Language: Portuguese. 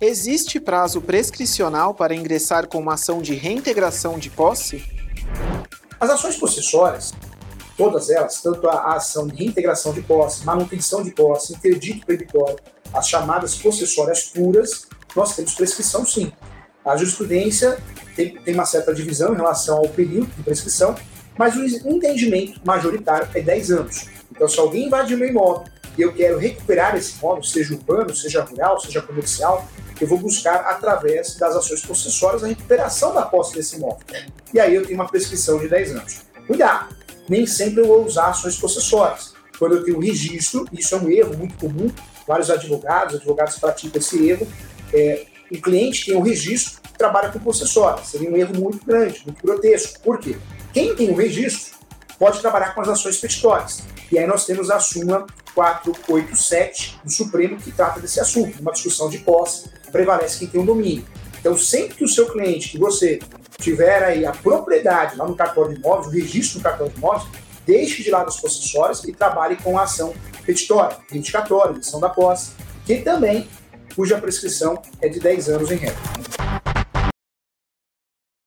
Existe prazo prescricional para ingressar com uma ação de reintegração de posse? As ações possessórias, todas elas, tanto a ação de reintegração de posse, manutenção de posse, interdito proibitório, as chamadas possessórias puras, nós temos prescrição sim. A jurisprudência tem, tem uma certa divisão em relação ao período de prescrição, mas o entendimento majoritário é 10 anos. Então, se alguém invade meu imóvel e eu quero recuperar esse imóvel, seja urbano, seja rural, seja comercial, eu vou buscar, através das ações possessórias, a recuperação da posse desse imóvel. E aí eu tenho uma prescrição de 10 anos. Cuidado! Nem sempre eu vou usar ações possessórias. Quando eu tenho registro, isso é um erro muito comum, vários advogados, advogados praticam esse erro, é, o cliente tem um registro, trabalha com possessória. Seria um erro muito grande, muito grotesco. Por quê? Quem tem um registro pode trabalhar com as ações petitórias. E aí nós temos a súmula 487 do Supremo que trata desse assunto, uma discussão de posse, prevalece quem tem o domínio. Então, sempre que o seu cliente, que você tiver aí a propriedade lá no cartório de imóveis, o registro no cartório de imóveis, deixe de lado as possessórias e trabalhe com a ação petitória, reivindicatória, emissão da posse, que também, cuja prescrição é de 10 anos em regra.